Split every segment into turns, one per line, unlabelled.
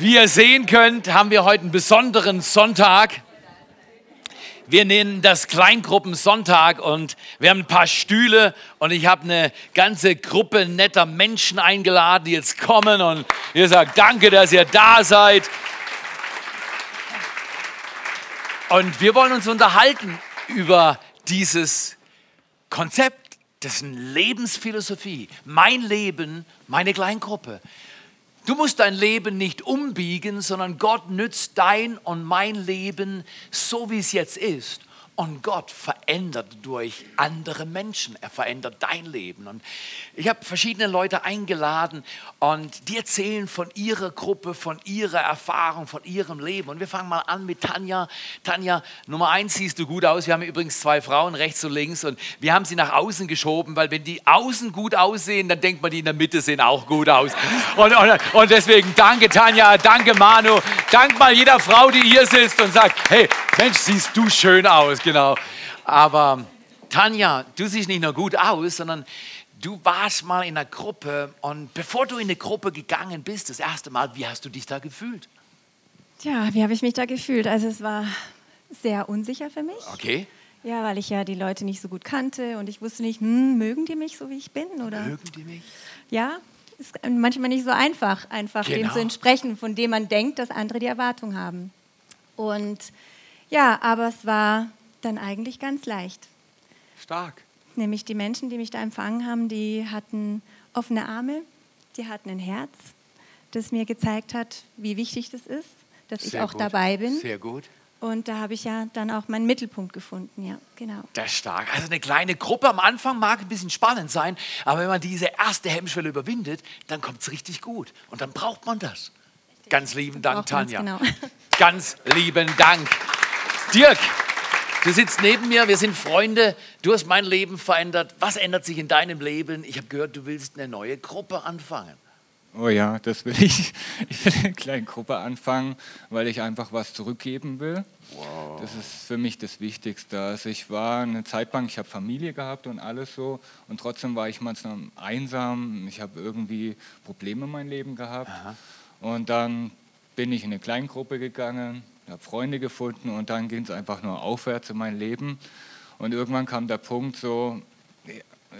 Wie ihr sehen könnt, haben wir heute einen besonderen Sonntag. Wir nennen das Kleingruppensonntag und wir haben ein paar Stühle und ich habe eine ganze Gruppe netter Menschen eingeladen, die jetzt kommen und ihr sagt danke, dass ihr da seid. Und wir wollen uns unterhalten über dieses Konzept, dessen Lebensphilosophie, mein Leben, meine Kleingruppe. Du musst dein Leben nicht umbiegen, sondern Gott nützt dein und mein Leben so, wie es jetzt ist. Und Gott verändert durch andere Menschen. Er verändert dein Leben. Und ich habe verschiedene Leute eingeladen und die erzählen von ihrer Gruppe, von ihrer Erfahrung, von ihrem Leben. Und wir fangen mal an mit Tanja. Tanja, Nummer eins siehst du gut aus. Wir haben übrigens zwei Frauen rechts und links und wir haben sie nach außen geschoben, weil wenn die außen gut aussehen, dann denkt man, die in der Mitte sehen auch gut aus. Und, und, und deswegen danke Tanja, danke Manu, dank mal jeder Frau, die hier sitzt und sagt, hey, Mensch, siehst du schön aus genau. Aber Tanja, du siehst nicht nur gut aus, sondern du warst mal in einer Gruppe und bevor du in eine Gruppe gegangen bist, das erste Mal, wie hast du dich da gefühlt?
Ja, wie habe ich mich da gefühlt? Also es war sehr unsicher für mich.
Okay.
Ja, weil ich ja die Leute nicht so gut kannte und ich wusste nicht, hm, mögen die mich so, wie ich bin? Oder?
Mögen die mich?
Ja, ist manchmal nicht so einfach, einfach
Genau.
dem zu entsprechen, von dem man denkt, dass andere die Erwartung haben. Und ja, aber es war dann eigentlich ganz leicht.
Stark.
Nämlich die Menschen, die mich da empfangen haben, die hatten offene Arme, die hatten ein Herz, das mir gezeigt hat, wie wichtig das ist, dass ich
Sehr
auch
gut.
dabei bin.
Sehr gut.
Und da habe ich ja dann auch meinen Mittelpunkt gefunden, ja, genau.
Das ist stark. Also eine kleine Gruppe am Anfang mag ein bisschen spannend sein, aber wenn man diese erste Hemmschwelle überwindet, dann kommt es richtig gut. Und dann braucht man das. Ganz lieben Dank,
braucht man's,
Tanja.
genau.
Ganz lieben Dank. Dirk, du sitzt neben mir, wir sind Freunde. Du hast mein Leben verändert. Was ändert sich in deinem Leben? Ich habe gehört, du willst eine neue Gruppe anfangen.
Oh ja, das will ich. Ich will eine kleine Gruppe anfangen, weil ich einfach was zurückgeben will. Das ist für mich das Wichtigste. Also ich war eine Zeit lang, ich habe Familie gehabt und alles so und trotzdem war ich manchmal einsam. Ich habe irgendwie Probleme in meinem Leben gehabt. Und dann bin ich in eine Kleingruppe gegangen, habe Freunde gefunden und dann ging es einfach nur aufwärts in mein Leben. Und irgendwann kam der Punkt so,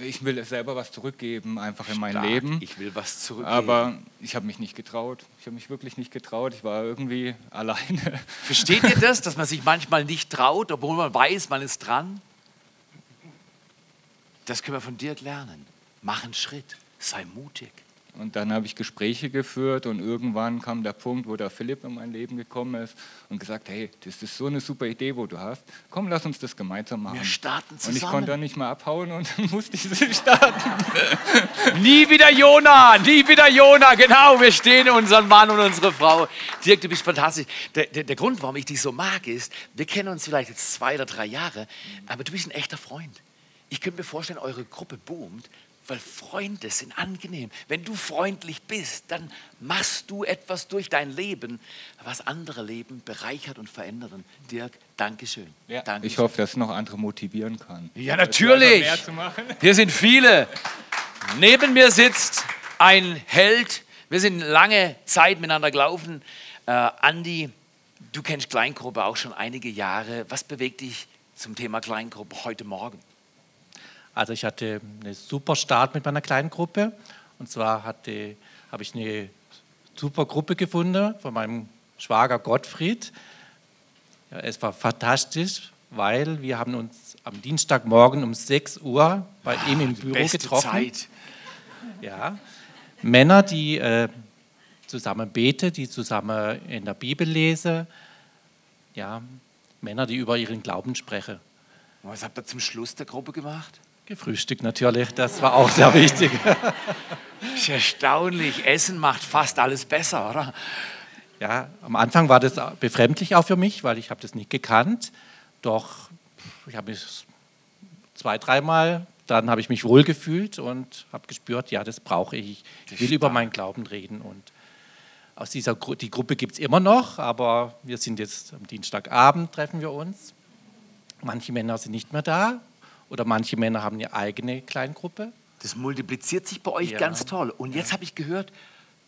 ich will selber was zurückgeben, einfach in mein
Stark.
Leben.
Ich will was zurückgeben.
Aber ich habe mich nicht getraut. Ich habe mich wirklich nicht getraut. Ich war irgendwie alleine.
Versteht ihr das, dass man sich manchmal nicht traut, obwohl man weiß, man ist dran? Das können wir von Dirk lernen. Mach einen Schritt, sei mutig.
Und dann habe ich Gespräche geführt und irgendwann kam der Punkt, wo der Philipp in mein Leben gekommen ist und gesagt, hey, das ist so eine super Idee, wo du hast. Komm, lass uns das gemeinsam machen.
Wir starten
und ich
zusammen.
konnte dann nicht mehr abhauen und dann musste ich sie starten.
Nie wieder Jona, nie wieder Jona, genau. Wir stehen unseren Mann und unsere Frau. Dirk, du bist fantastisch. Der, der, der Grund, warum ich dich so mag, ist, wir kennen uns vielleicht jetzt zwei oder drei Jahre, aber du bist ein echter Freund. Ich könnte mir vorstellen, eure Gruppe boomt, weil Freunde sind angenehm. Wenn du freundlich bist, dann machst du etwas durch dein Leben, was andere Leben bereichert und verändert. Und Dirk, Dankeschön.
Ja,
Dankeschön.
ich hoffe, dass es noch andere motivieren kann.
Ja, natürlich. Hier sind viele. Neben mir sitzt ein Held. Wir sind lange Zeit miteinander gelaufen. Äh, Andi, du kennst Kleingruppe auch schon einige Jahre. Was bewegt dich zum Thema Kleingruppe heute Morgen?
Also ich hatte einen super Start mit meiner kleinen Gruppe. Und zwar hatte, habe ich eine super Gruppe gefunden von meinem Schwager Gottfried. Ja, es war fantastisch, weil wir haben uns am Dienstagmorgen um 6 Uhr bei ihm im Büro
Beste
getroffen.
Zeit.
Ja. Männer, die äh, zusammen beten, die zusammen in der Bibel lesen. Ja, Männer, die über ihren Glauben sprechen.
Was habt ihr zum Schluss der Gruppe gemacht?
Gefrühstückt natürlich, das war auch sehr wichtig.
Ist erstaunlich. Essen macht fast alles besser, oder?
Ja, am Anfang war das befremdlich auch für mich, weil ich habe das nicht gekannt. Doch ich habe mich zwei, dreimal, dann habe ich mich wohl gefühlt und habe gespürt, ja, das brauche ich. Ich will über meinen Glauben reden. Und aus dieser Gru die Gruppe gibt es immer noch, aber wir sind jetzt am Dienstagabend, treffen wir uns. Manche Männer sind nicht mehr da oder manche Männer haben eine eigene Kleingruppe.
Das multipliziert sich bei euch
Ja.
ganz toll. Und jetzt habe ich gehört,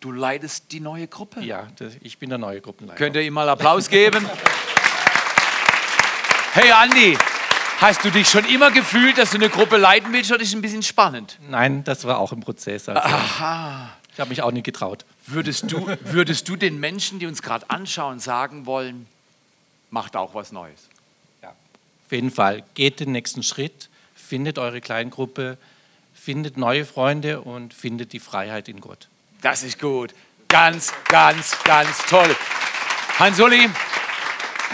Du leitest die neue Gruppe.
Ja, das, ich bin der neue Gruppenleiter.
Könnt ihr ihm mal Applaus geben? Hey Andi, hast du dich schon immer gefühlt, dass du eine Gruppe leiten willst oder ist ein bisschen spannend?
Nein, das war auch im Prozess. Also
Aha.
ich habe mich auch nicht getraut.
Würdest du, würdest du den Menschen, die uns gerade anschauen, sagen wollen, macht auch was Neues?
Ja. Auf jeden Fall, geht den nächsten Schritt, findet eure Kleingruppe, findet neue Freunde und findet die Freiheit in Gott.
Das ist gut. Ganz, ganz, ganz toll. Hans-Uli,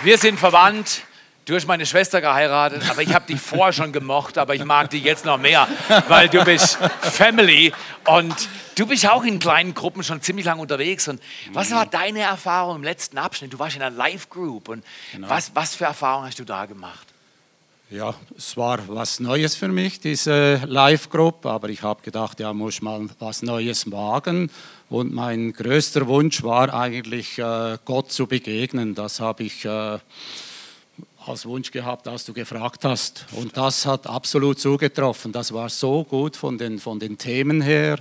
wir sind verwandt. Du hast meine Schwester geheiratet, aber ich habe dich vorher schon gemocht, aber ich mag dich jetzt noch mehr, weil du bist Family und du bist auch in kleinen Gruppen schon ziemlich lange unterwegs. Und was war deine Erfahrung im letzten Abschnitt? Du warst in einer Live-Group und was, was für Erfahrungen hast du da gemacht?
Ja, es war was Neues für mich, diese Live-Gruppe, aber ich habe gedacht, ja, muss mal was Neues wagen. Und mein größter Wunsch war eigentlich, äh, Gott zu begegnen. Das habe ich äh, als Wunsch gehabt, als du gefragt hast. Und das hat absolut zugetroffen. Das war so gut von den, von den Themen her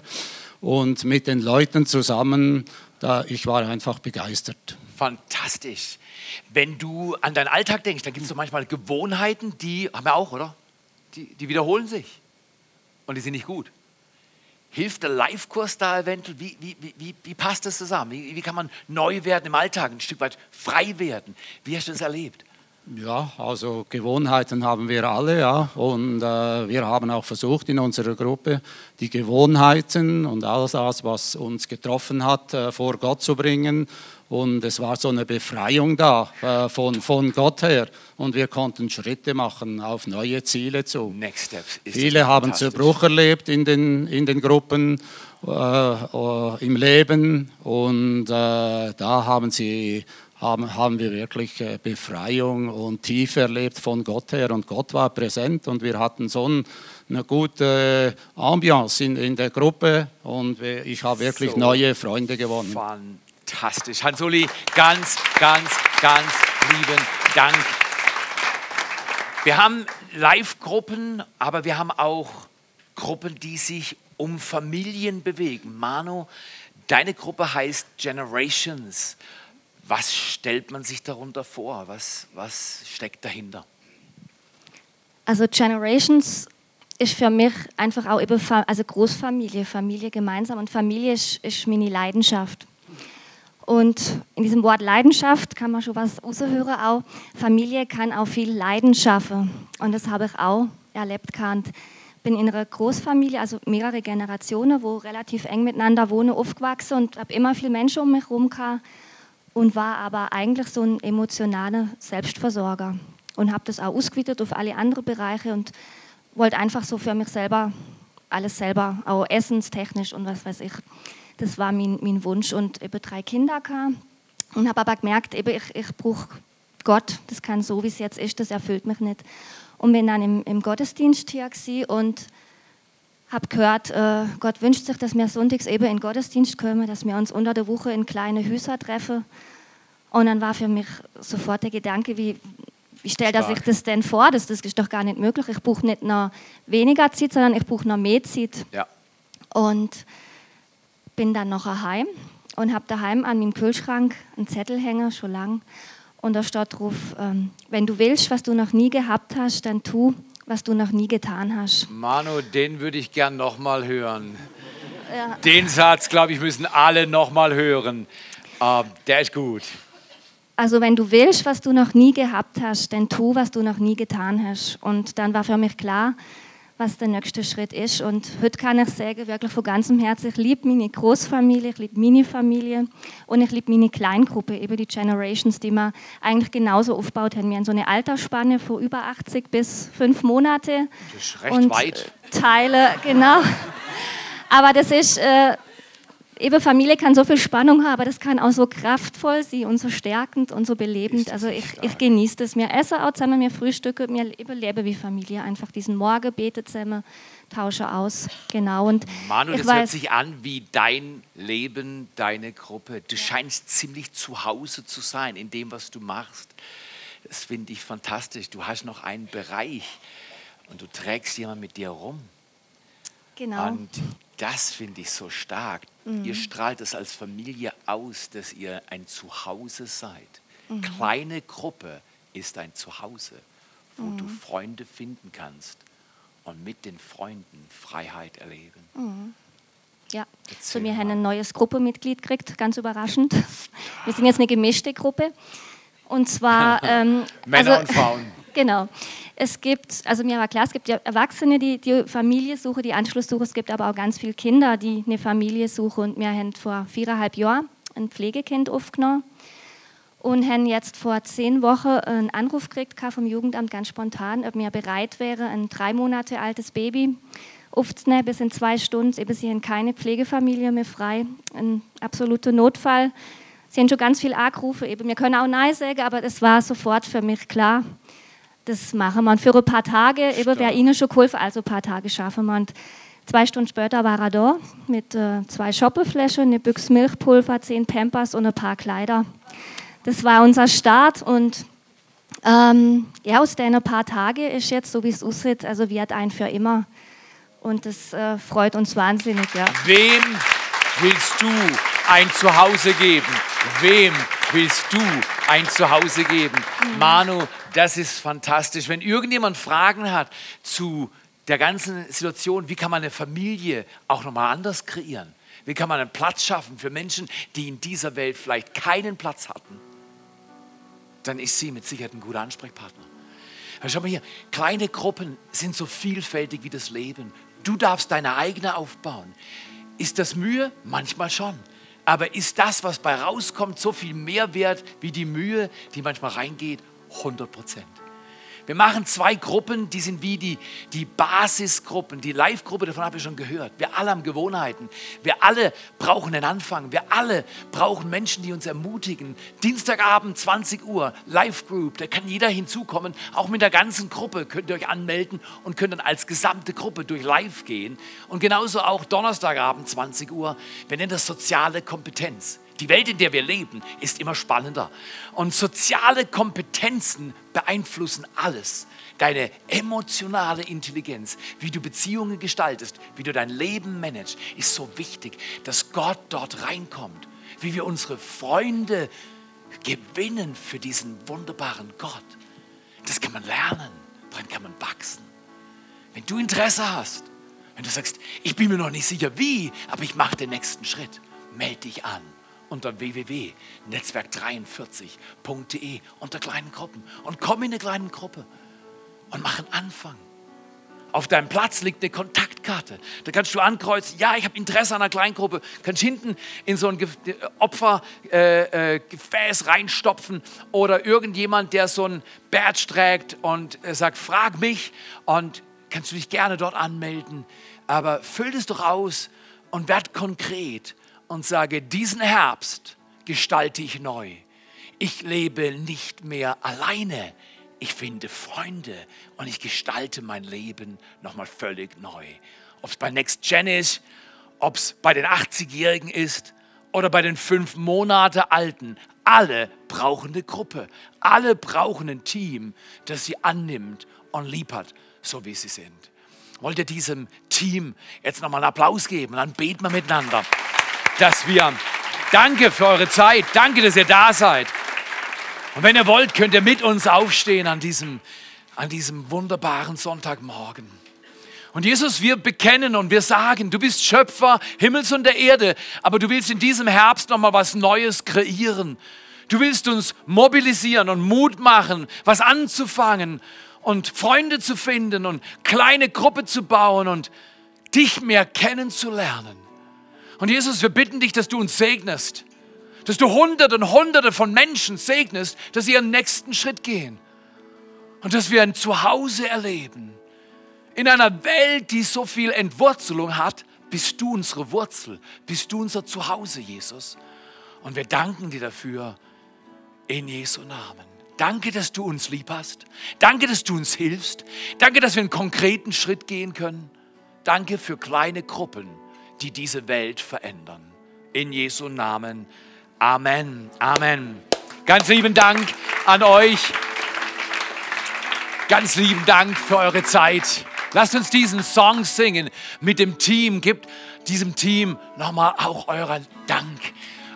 und mit den Leuten zusammen. Da, ich war einfach begeistert.
Fantastisch. Wenn du an deinen Alltag denkst, dann gibt es so manchmal Gewohnheiten, die haben wir auch, oder? Die, die wiederholen sich. Und die sind nicht gut. Hilft der Live-Kurs da eventuell? Wie, wie, wie, wie passt das zusammen? Wie, wie kann man neu werden im Alltag, ein Stück weit frei werden? Wie hast du das erlebt?
Ja, also Gewohnheiten haben wir alle, ja. Und äh, wir haben auch versucht in unserer Gruppe die Gewohnheiten und alles was uns getroffen hat, äh, vor Gott zu bringen. Und es war so eine Befreiung da äh, von, von Gott her. Und wir konnten Schritte machen auf neue Ziele zu.
Next Steps. Ist
Viele haben. Zerbruch erlebt in den, in den Gruppen, äh, äh, im Leben. Und äh, da haben sie haben, haben wir wirklich äh, Befreiung und Tiefe erlebt von Gott her. Und Gott war präsent und wir hatten so ein, eine gute Ambiance in, in der Gruppe und ich habe wirklich
So.
neue Freunde gewonnen.
Fantastisch. Hans-Uli, ganz, ganz, ganz lieben Dank. Wir haben Live-Gruppen, aber wir haben auch Gruppen, die sich um Familien bewegen. Manu, deine Gruppe heißt Generations. Was stellt man sich darunter vor? Was, was steckt dahinter?
Also Generations ist für mich einfach auch eben also Großfamilie, Familie gemeinsam und Familie ist, ist meine Leidenschaft. Und in diesem Wort Leidenschaft kann man schon was raushören auch. Familie kann auch viel Leiden schaffen und das habe ich auch erlebt gehabt. Bin in einer Großfamilie, also mehrere Generationen, wo relativ eng miteinander wohnen, aufgewachsen und habe immer viele Menschen um mich herum gehabt und war aber eigentlich so ein emotionaler Selbstversorger und habe das auch ausgeweitet auf alle anderen Bereiche und wollte einfach so für mich selber alles selber, auch essenstechnisch und was weiß ich. Das war mein, mein Wunsch und eben drei Kinder gehabt und habe aber gemerkt, eben ich, ich brauche Gott, das kann so, wie es jetzt ist, das erfüllt mich nicht. Und bin dann im, im Gottesdienst hier und habe gehört, äh, Gott wünscht sich, dass wir sonntags eben in den Gottesdienst kommen, dass wir uns unter der Woche in kleine Häuser treffen. Und dann war für mich sofort der Gedanke, wie, wie stellt er sich das denn vor? Das, das ist doch gar nicht möglich. Ich brauche nicht noch weniger Zeit, sondern ich brauche noch mehr Zeit.
Ja.
Und bin dann noch heim und habe daheim an meinem Kühlschrank einen Zettel hängen, schon lang. Und da steht drauf, ähm, wenn du willst, was du noch nie gehabt hast, dann tu, was du noch nie getan hast.
Manu, den würde ich gern nochmal hören. Den Satz, glaube ich, müssen alle nochmal hören. Ähm, der ist gut.
Also wenn du willst, was du noch nie gehabt hast, dann tu, was du noch nie getan hast. Und dann war für mich klar, was der nächste Schritt ist. Und heute kann ich sagen, wirklich von ganzem Herzen, ich liebe meine Großfamilie, ich liebe meine Familie und ich liebe meine Kleingruppe, eben die Generations, die wir eigentlich genauso aufgebaut haben. Wir haben so eine Altersspanne von über 80 bis 5 Monate.
Das ist recht
und
weit.
Teile, genau. Aber das ist, äh, eben Familie kann so viel Spannung haben, aber das kann auch so kraftvoll sein und so stärkend und so belebend. Also ich, ich genieße das. Wir essen auch zusammen, wir frühstücken, wir eben leben wie Familie. Einfach diesen Morgen beten zusammen, tauschen aus. Genau. Und
Manu, das hört
weiß,
sich an wie dein Leben, deine Gruppe. Du scheinst ziemlich zu Hause zu sein in dem, was du machst. Das finde ich fantastisch. Du hast noch einen Bereich und du trägst jemanden mit dir rum.
genau.
Und Das finde ich so stark. Ihr strahlt es als Familie aus, dass ihr ein Zuhause seid. Kleine Gruppe ist ein Zuhause, wo du Freunde finden kannst und mit den Freunden Freiheit erleben.
Ja,
Erzähl
so wir
mal.
haben ein neues Gruppenmitglied gekriegt, ganz überraschend. Wir sind jetzt eine gemischte Gruppe. Und zwar. Ähm,
Männer
also-
und Frauen.
Genau. Es gibt, also mir war klar, es gibt Erwachsene, die die Familie suchen, die Anschluss suchen. Es gibt aber auch ganz viele Kinder, die eine Familie suchen. Und wir haben vor viereinhalb Jahren ein Pflegekind aufgenommen und haben jetzt vor zehn Wochen einen Anruf gekriegt vom Jugendamt ganz spontan, ob mir bereit wäre, ein drei Monate altes Baby aufzunehmen bis in zwei Stunden. Eben, sie haben keine Pflegefamilie mehr frei. Ein absoluter Notfall. Sie haben schon ganz viel angerufen. Eben, wir können auch Nein sagen, aber es war sofort für mich klar, das machen wir. Und für ein paar Tage, eben wäre Ihnen schon geholfen, also ein paar Tage schaffen wir. Und zwei Stunden später war er da mit äh, zwei Shoppeflaschen, eine Büchse Milchpulver, zehn Pampers und ein paar Kleider. Das war unser Start und ähm, ja, aus den paar Tagen ist jetzt, so wie es aussieht, also wird ein für immer. Und das äh, freut uns wahnsinnig, ja.
Wem willst du ein Zuhause geben? Wem willst du ein Zuhause geben? Manu, das ist fantastisch. Wenn irgendjemand Fragen hat zu der ganzen Situation, wie kann man eine Familie auch nochmal anders kreieren? Wie kann man einen Platz schaffen für Menschen, die in dieser Welt vielleicht keinen Platz hatten? Dann ist sie mit Sicherheit ein guter Ansprechpartner. Schau mal hier, kleine Gruppen sind so vielfältig wie das Leben. Du darfst deine eigene aufbauen. Ist das Mühe? Manchmal schon. Aber ist das, was bei rauskommt, so viel mehr wert wie die Mühe, die manchmal reingeht? 100 Prozent. Wir machen zwei Gruppen, die sind wie die, die Basisgruppen, die Live-Gruppe, davon habe ich schon gehört. Wir alle haben Gewohnheiten. Wir alle brauchen einen Anfang. Wir alle brauchen Menschen, die uns ermutigen. Dienstagabend, 20 Uhr, Live-Group, da kann jeder hinzukommen. Auch mit der ganzen Gruppe könnt ihr euch anmelden und könnt dann als gesamte Gruppe durch Live gehen. Und genauso auch Donnerstagabend, 20 Uhr. Wir nennen das soziale Kompetenz. Die Welt, in der wir leben, ist immer spannender. Und soziale Kompetenzen beeinflussen alles. Deine emotionale Intelligenz, wie du Beziehungen gestaltest, wie du dein Leben managst, ist so wichtig, dass Gott dort reinkommt. Wie wir unsere Freunde gewinnen für diesen wunderbaren Gott. Das kann man lernen, daran kann man wachsen. Wenn du Interesse hast, wenn du sagst, ich bin mir noch nicht sicher wie, aber ich mache den nächsten Schritt, melde dich an unter www.netzwerk43.de unter kleinen Gruppen und komm in eine kleine Gruppe und mach einen Anfang. Auf deinem Platz liegt eine Kontaktkarte. Da kannst du ankreuzen, ja, ich habe Interesse an einer Kleingruppe. Kannst hinten in so ein Opfergefäß äh, äh, reinstopfen oder irgendjemand, der so ein Badge trägt und äh, sagt, frag mich und kannst du dich gerne dort anmelden. Aber füll das doch aus und werd konkret und sage, diesen Herbst gestalte ich neu. Ich lebe nicht mehr alleine. Ich finde Freunde und ich gestalte mein Leben nochmal völlig neu. Ob es bei Next Gen ist, ob es bei den 80-Jährigen ist oder bei den fünf Monate Alten. Alle brauchen eine Gruppe. Alle brauchen ein Team, das sie annimmt und lieb hat, so wie sie sind. Wollt ihr diesem Team jetzt nochmal einen Applaus geben? Dann beten wir miteinander, dass wir. Danke für eure Zeit. Danke, dass ihr da seid. Und wenn ihr wollt, könnt ihr mit uns aufstehen an diesem, an diesem wunderbaren Sonntagmorgen. Und Jesus, wir bekennen und wir sagen, du bist Schöpfer Himmels und der Erde, aber du willst in diesem Herbst nochmal was Neues kreieren. Du willst uns mobilisieren und Mut machen, was anzufangen und Freunde zu finden und kleine Gruppe zu bauen und dich mehr kennenzulernen. Und Jesus, wir bitten dich, dass du uns segnest, dass du Hunderte und Hunderte von Menschen segnest, dass sie ihren nächsten Schritt gehen und dass wir ein Zuhause erleben. In einer Welt, die so viel Entwurzelung hat, bist du unsere Wurzel, bist du unser Zuhause, Jesus. Und wir danken dir dafür in Jesu Namen. Danke, dass du uns lieb hast. Danke, dass du uns hilfst. Danke, dass wir einen konkreten Schritt gehen können. Danke für kleine Gruppen, die diese Welt verändern. In Jesu Namen. Amen. Amen. Ganz lieben Dank an euch. Ganz lieben Dank für eure Zeit. Lasst uns diesen Song singen mit dem Team. Gebt diesem Team nochmal auch euren Dank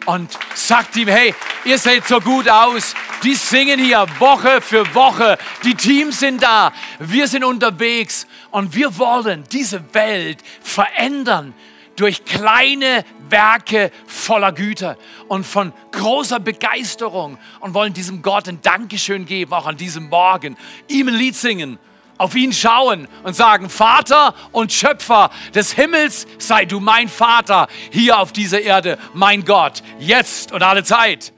und sagt ihm, hey, ihr seht so gut aus. Die singen hier Woche für Woche. Die Teams sind da. Wir sind unterwegs und wir wollen diese Welt verändern durch kleine Werke voller Güte und von großer Begeisterung und wollen diesem Gott ein Dankeschön geben, auch an diesem Morgen. Ihm ein Lied singen auf ihn schauen und sagen, Vater und Schöpfer des Himmels, sei du mein Vater hier auf dieser Erde, mein Gott, jetzt und alle Zeit.